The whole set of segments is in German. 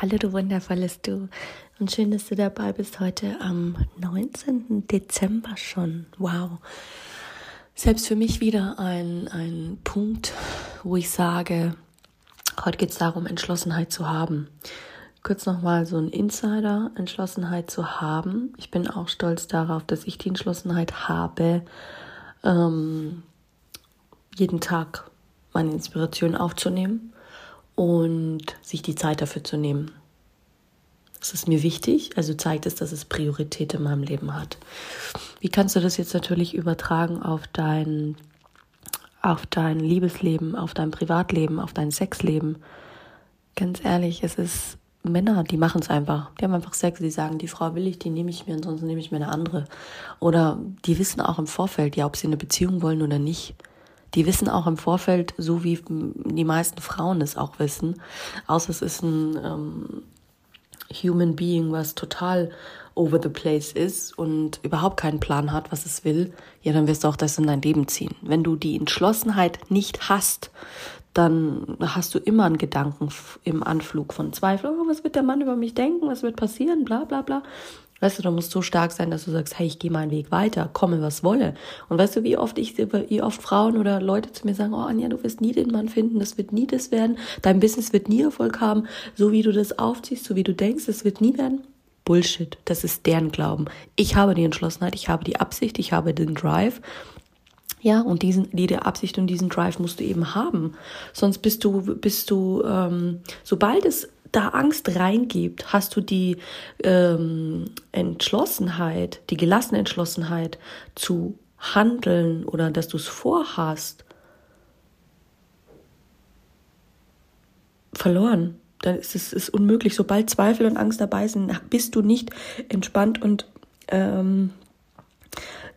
Hallo du wundervolles Du und schön, dass du dabei bist heute am 19. Dezember schon. Wow. Selbst für mich wieder ein, ein Punkt, wo ich sage, heute geht es darum, Entschlossenheit zu haben. Kurz nochmal so ein Insider, Entschlossenheit zu haben. Ich bin auch stolz darauf, dass ich die Entschlossenheit habe, ähm, jeden Tag meine Inspiration aufzunehmen und sich die Zeit dafür zu nehmen. Das ist mir wichtig, also zeigt es, dass es Priorität in meinem Leben hat. Wie kannst du das jetzt natürlich übertragen auf dein, auf dein Liebesleben, auf dein Privatleben, auf dein Sexleben? Ganz ehrlich, es ist Männer, die machen es einfach. Die haben einfach Sex, die sagen, die Frau will ich, die nehme ich mir, ansonsten nehme ich mir eine andere. Oder die wissen auch im Vorfeld, ja, ob sie eine Beziehung wollen oder nicht. Die wissen auch im Vorfeld, so wie die meisten Frauen es auch wissen, außer es ist ein ähm, Human Being, was total over the place ist und überhaupt keinen Plan hat, was es will, ja, dann wirst du auch das in dein Leben ziehen. Wenn du die Entschlossenheit nicht hast, dann hast du immer einen Gedanken im Anflug von Zweifel, oh, was wird der Mann über mich denken, was wird passieren, bla bla bla. Weißt du, da musst so stark sein, dass du sagst, hey, ich gehe meinen Weg weiter, komme, was wolle. Und weißt du, wie oft ich, wie oft Frauen oder Leute zu mir sagen, oh Anja, du wirst nie den Mann finden, das wird nie das werden, dein Business wird nie Erfolg haben, so wie du das aufziehst, so wie du denkst, das wird nie werden. Bullshit, das ist deren Glauben. Ich habe die Entschlossenheit, ich habe die Absicht, ich habe den Drive. Ja, und diesen, die Absicht und diesen Drive musst du eben haben. Sonst bist du, bist du, ähm, sobald es da Angst reingibt, hast du die ähm, Entschlossenheit, die gelassene Entschlossenheit zu handeln oder dass du es vorhast, verloren. Dann ist es ist unmöglich. Sobald Zweifel und Angst dabei sind, bist du nicht entspannt und ähm,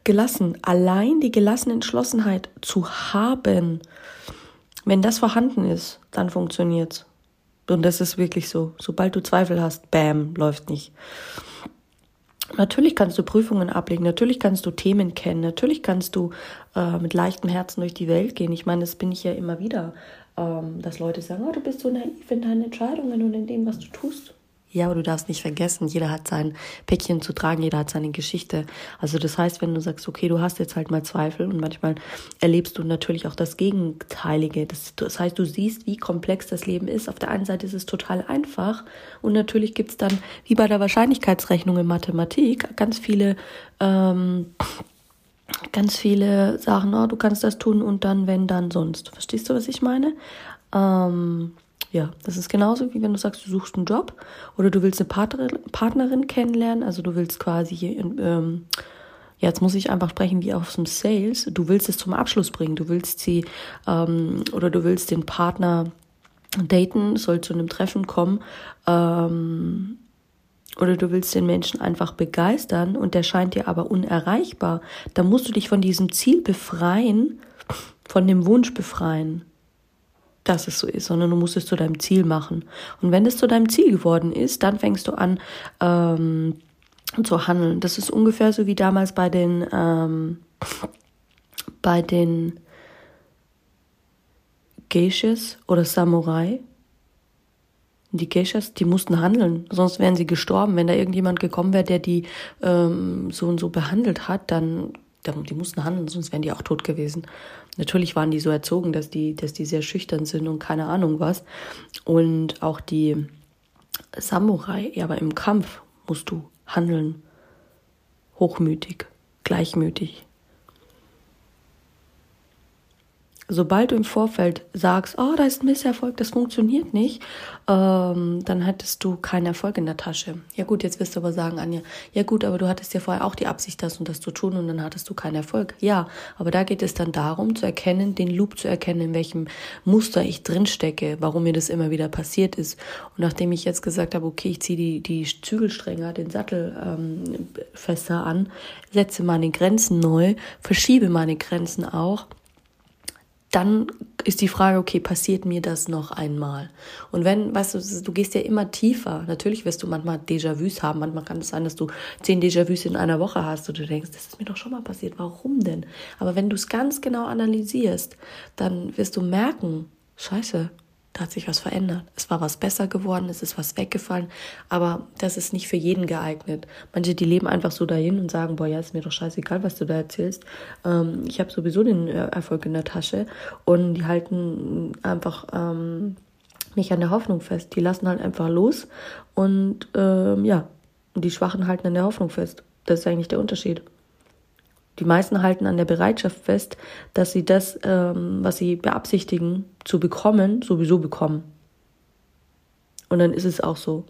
gelassen. Allein die gelassene Entschlossenheit zu haben, wenn das vorhanden ist, dann funktioniert's. Und das ist wirklich so. Sobald du Zweifel hast, bam, läuft nicht. Natürlich kannst du Prüfungen ablegen, natürlich kannst du Themen kennen, natürlich kannst du äh, mit leichtem Herzen durch die Welt gehen. Ich meine, das bin ich ja immer wieder, ähm, dass Leute sagen, oh, du bist so naiv in deinen Entscheidungen und in dem, was du tust. Ja, aber du darfst nicht vergessen, jeder hat sein Päckchen zu tragen, jeder hat seine Geschichte. Also das heißt, wenn du sagst, okay, du hast jetzt halt mal Zweifel und manchmal erlebst du natürlich auch das Gegenteilige. Das, das heißt, du siehst, wie komplex das Leben ist. Auf der einen Seite ist es total einfach und natürlich gibt's dann, wie bei der Wahrscheinlichkeitsrechnung in Mathematik, ganz viele ähm, ganz viele Sachen, oh, du kannst das tun und dann, wenn, dann, sonst. Verstehst du, was ich meine? Ähm, ja, das ist genauso wie wenn du sagst, du suchst einen Job oder du willst eine Partnerin, Partnerin kennenlernen. Also du willst quasi hier, ähm, jetzt muss ich einfach sprechen wie aus dem Sales. Du willst es zum Abschluss bringen. Du willst sie ähm, oder du willst den Partner daten, soll zu einem Treffen kommen. Ähm, oder du willst den Menschen einfach begeistern und der scheint dir aber unerreichbar, dann musst du dich von diesem Ziel befreien, von dem Wunsch befreien dass es so ist, sondern du musst es zu deinem Ziel machen. Und wenn es zu deinem Ziel geworden ist, dann fängst du an ähm, zu handeln. Das ist ungefähr so wie damals bei den ähm, bei den Geishas oder Samurai. Die Geishas, die mussten handeln, sonst wären sie gestorben. Wenn da irgendjemand gekommen wäre, der die ähm, so und so behandelt hat, dann die mussten handeln, sonst wären die auch tot gewesen. Natürlich waren die so erzogen, dass die, dass die sehr schüchtern sind und keine Ahnung was. Und auch die Samurai, ja, aber im Kampf musst du handeln. Hochmütig, gleichmütig. Sobald du im Vorfeld sagst, oh, da ist ein Misserfolg, das funktioniert nicht, ähm, dann hättest du keinen Erfolg in der Tasche. Ja gut, jetzt wirst du aber sagen, Anja, ja gut, aber du hattest ja vorher auch die Absicht, das und das zu tun und dann hattest du keinen Erfolg. Ja, aber da geht es dann darum zu erkennen, den Loop zu erkennen, in welchem Muster ich drinstecke, warum mir das immer wieder passiert ist. Und nachdem ich jetzt gesagt habe, okay, ich ziehe die, die Zügelstränger, den Sattel ähm, fester an, setze meine Grenzen neu, verschiebe meine Grenzen auch, dann ist die Frage, okay, passiert mir das noch einmal? Und wenn, weißt du, du gehst ja immer tiefer. Natürlich wirst du manchmal Déjà-vus haben. Manchmal kann es sein, dass du zehn Déjà-vus in einer Woche hast und du denkst, das ist mir doch schon mal passiert. Warum denn? Aber wenn du es ganz genau analysierst, dann wirst du merken, scheiße, da hat sich was verändert. Es war was besser geworden, es ist was weggefallen, aber das ist nicht für jeden geeignet. Manche, die leben einfach so dahin und sagen, boah, ja, ist mir doch scheißegal, was du da erzählst. Ähm, ich habe sowieso den äh, Erfolg in der Tasche und die halten einfach ähm, nicht an der Hoffnung fest. Die lassen halt einfach los und ähm, ja, die Schwachen halten an der Hoffnung fest. Das ist eigentlich der Unterschied. Die meisten halten an der Bereitschaft fest, dass sie das, ähm, was sie beabsichtigen zu bekommen, sowieso bekommen. Und dann ist es auch so.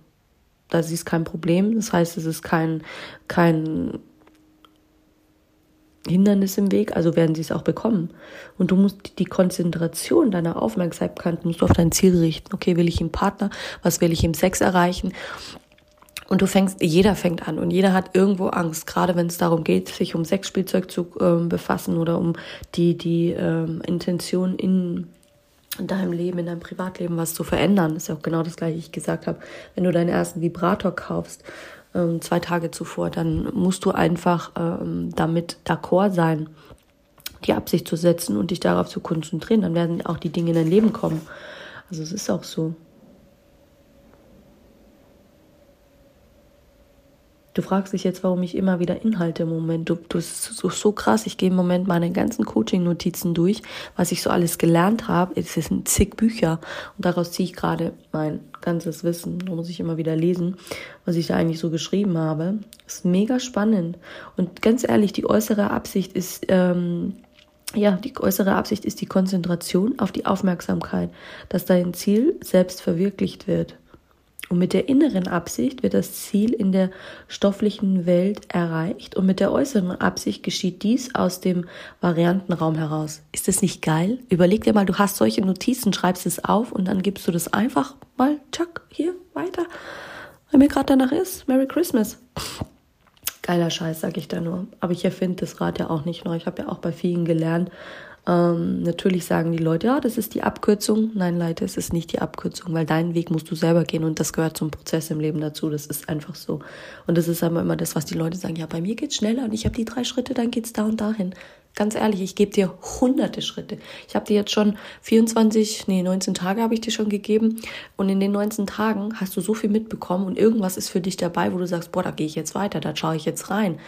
Das ist kein Problem. Das heißt, es ist kein, kein Hindernis im Weg, also werden sie es auch bekommen. Und du musst die Konzentration deiner Aufmerksamkeit musst du auf dein Ziel richten. Okay, will ich im Partner? Was will ich im Sex erreichen? Und du fängst, jeder fängt an und jeder hat irgendwo Angst, gerade wenn es darum geht, sich um Sexspielzeug zu ähm, befassen oder um die, die ähm, Intention in deinem Leben, in deinem Privatleben was zu verändern. Das ist ja auch genau das gleiche, ich gesagt habe. Wenn du deinen ersten Vibrator kaufst, ähm, zwei Tage zuvor, dann musst du einfach ähm, damit d'accord sein, die Absicht zu setzen und dich darauf zu konzentrieren. Dann werden auch die Dinge in dein Leben kommen. Also es ist auch so. Du fragst dich jetzt, warum ich immer wieder Inhalte im Moment. Du, du ist so, so krass. Ich gehe im Moment meine ganzen Coaching-Notizen durch, was ich so alles gelernt habe. Es sind zig Bücher und daraus ziehe ich gerade mein ganzes Wissen. Da muss ich immer wieder lesen, was ich da eigentlich so geschrieben habe. Ist mega spannend. Und ganz ehrlich, die äußere Absicht ist, ähm, ja, die äußere Absicht ist die Konzentration auf die Aufmerksamkeit, dass dein Ziel selbst verwirklicht wird. Und mit der inneren Absicht wird das Ziel in der stofflichen Welt erreicht und mit der äußeren Absicht geschieht dies aus dem Variantenraum heraus. Ist das nicht geil? Überleg dir mal, du hast solche Notizen, schreibst es auf und dann gibst du das einfach mal, tschack, hier, weiter. Wenn mir gerade danach ist, Merry Christmas. Geiler Scheiß, sag ich da nur. Aber ich erfinde das Rad ja auch nicht neu. Ich habe ja auch bei vielen gelernt, ähm, natürlich sagen die Leute, ja, das ist die Abkürzung. Nein, Leute, es ist nicht die Abkürzung, weil deinen Weg musst du selber gehen und das gehört zum Prozess im Leben dazu. Das ist einfach so. Und das ist aber immer das, was die Leute sagen, ja, bei mir geht's schneller und ich habe die drei Schritte, dann geht's da und dahin. Ganz ehrlich, ich gebe dir hunderte Schritte. Ich habe dir jetzt schon 24, nee, 19 Tage habe ich dir schon gegeben. Und in den 19 Tagen hast du so viel mitbekommen und irgendwas ist für dich dabei, wo du sagst, boah, da gehe ich jetzt weiter, da schaue ich jetzt rein.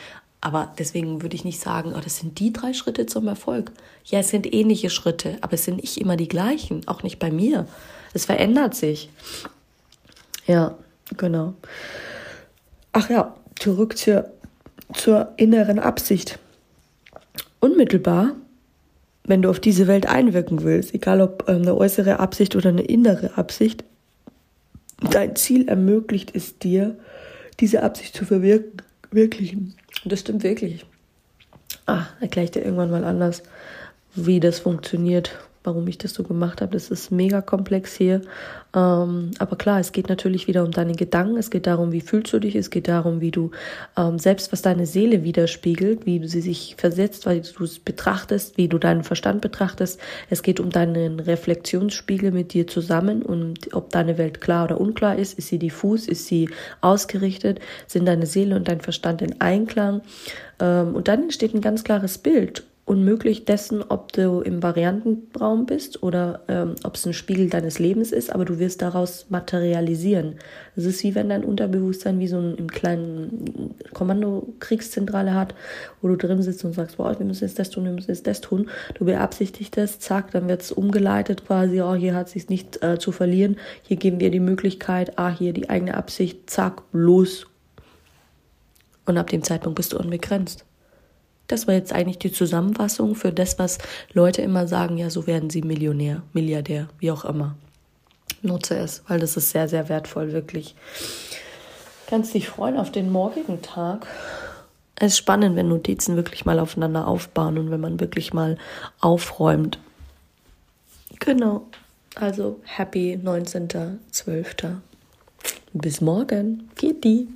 Aber deswegen würde ich nicht sagen, oh, das sind die drei Schritte zum Erfolg. Ja, es sind ähnliche Schritte, aber es sind nicht immer die gleichen, auch nicht bei mir. Es verändert sich. Ja, genau. Ach ja, zurück zur, zur inneren Absicht. Unmittelbar, wenn du auf diese Welt einwirken willst, egal ob ähm, eine äußere Absicht oder eine innere Absicht, dein Ziel ermöglicht es dir, diese Absicht zu verwirklichen. Das stimmt wirklich. Ah, erkläre ich dir irgendwann mal anders, wie das funktioniert warum ich das so gemacht habe. Das ist mega komplex hier. Ähm, aber klar, es geht natürlich wieder um deine Gedanken. Es geht darum, wie fühlst du dich. Es geht darum, wie du ähm, selbst, was deine Seele widerspiegelt, wie du sie sich versetzt, weil du es betrachtest, wie du deinen Verstand betrachtest. Es geht um deinen Reflexionsspiegel mit dir zusammen und ob deine Welt klar oder unklar ist. Ist sie diffus? Ist sie ausgerichtet? Sind deine Seele und dein Verstand in Einklang? Ähm, und dann entsteht ein ganz klares Bild unmöglich dessen, ob du im Variantenraum bist oder ähm, ob es ein Spiegel deines Lebens ist, aber du wirst daraus materialisieren. Es ist wie wenn dein Unterbewusstsein wie so ein im kleinen Kommando-Kriegszentrale hat, wo du drin sitzt und sagst, boah, wir müssen jetzt das tun, wir müssen jetzt das tun. Du beabsichtigst das, zack, dann wird es umgeleitet quasi, oh, hier hat es sich nicht äh, zu verlieren, hier geben wir die Möglichkeit, ah, hier die eigene Absicht, zack, los. Und ab dem Zeitpunkt bist du unbegrenzt. Das war jetzt eigentlich die Zusammenfassung für das, was Leute immer sagen, ja, so werden sie Millionär, Milliardär, wie auch immer. Nutze es, weil das ist sehr, sehr wertvoll, wirklich. Kannst dich freuen auf den morgigen Tag. Es ist spannend, wenn Notizen wirklich mal aufeinander aufbauen und wenn man wirklich mal aufräumt. Genau. Also happy 19.12. Bis morgen. Die.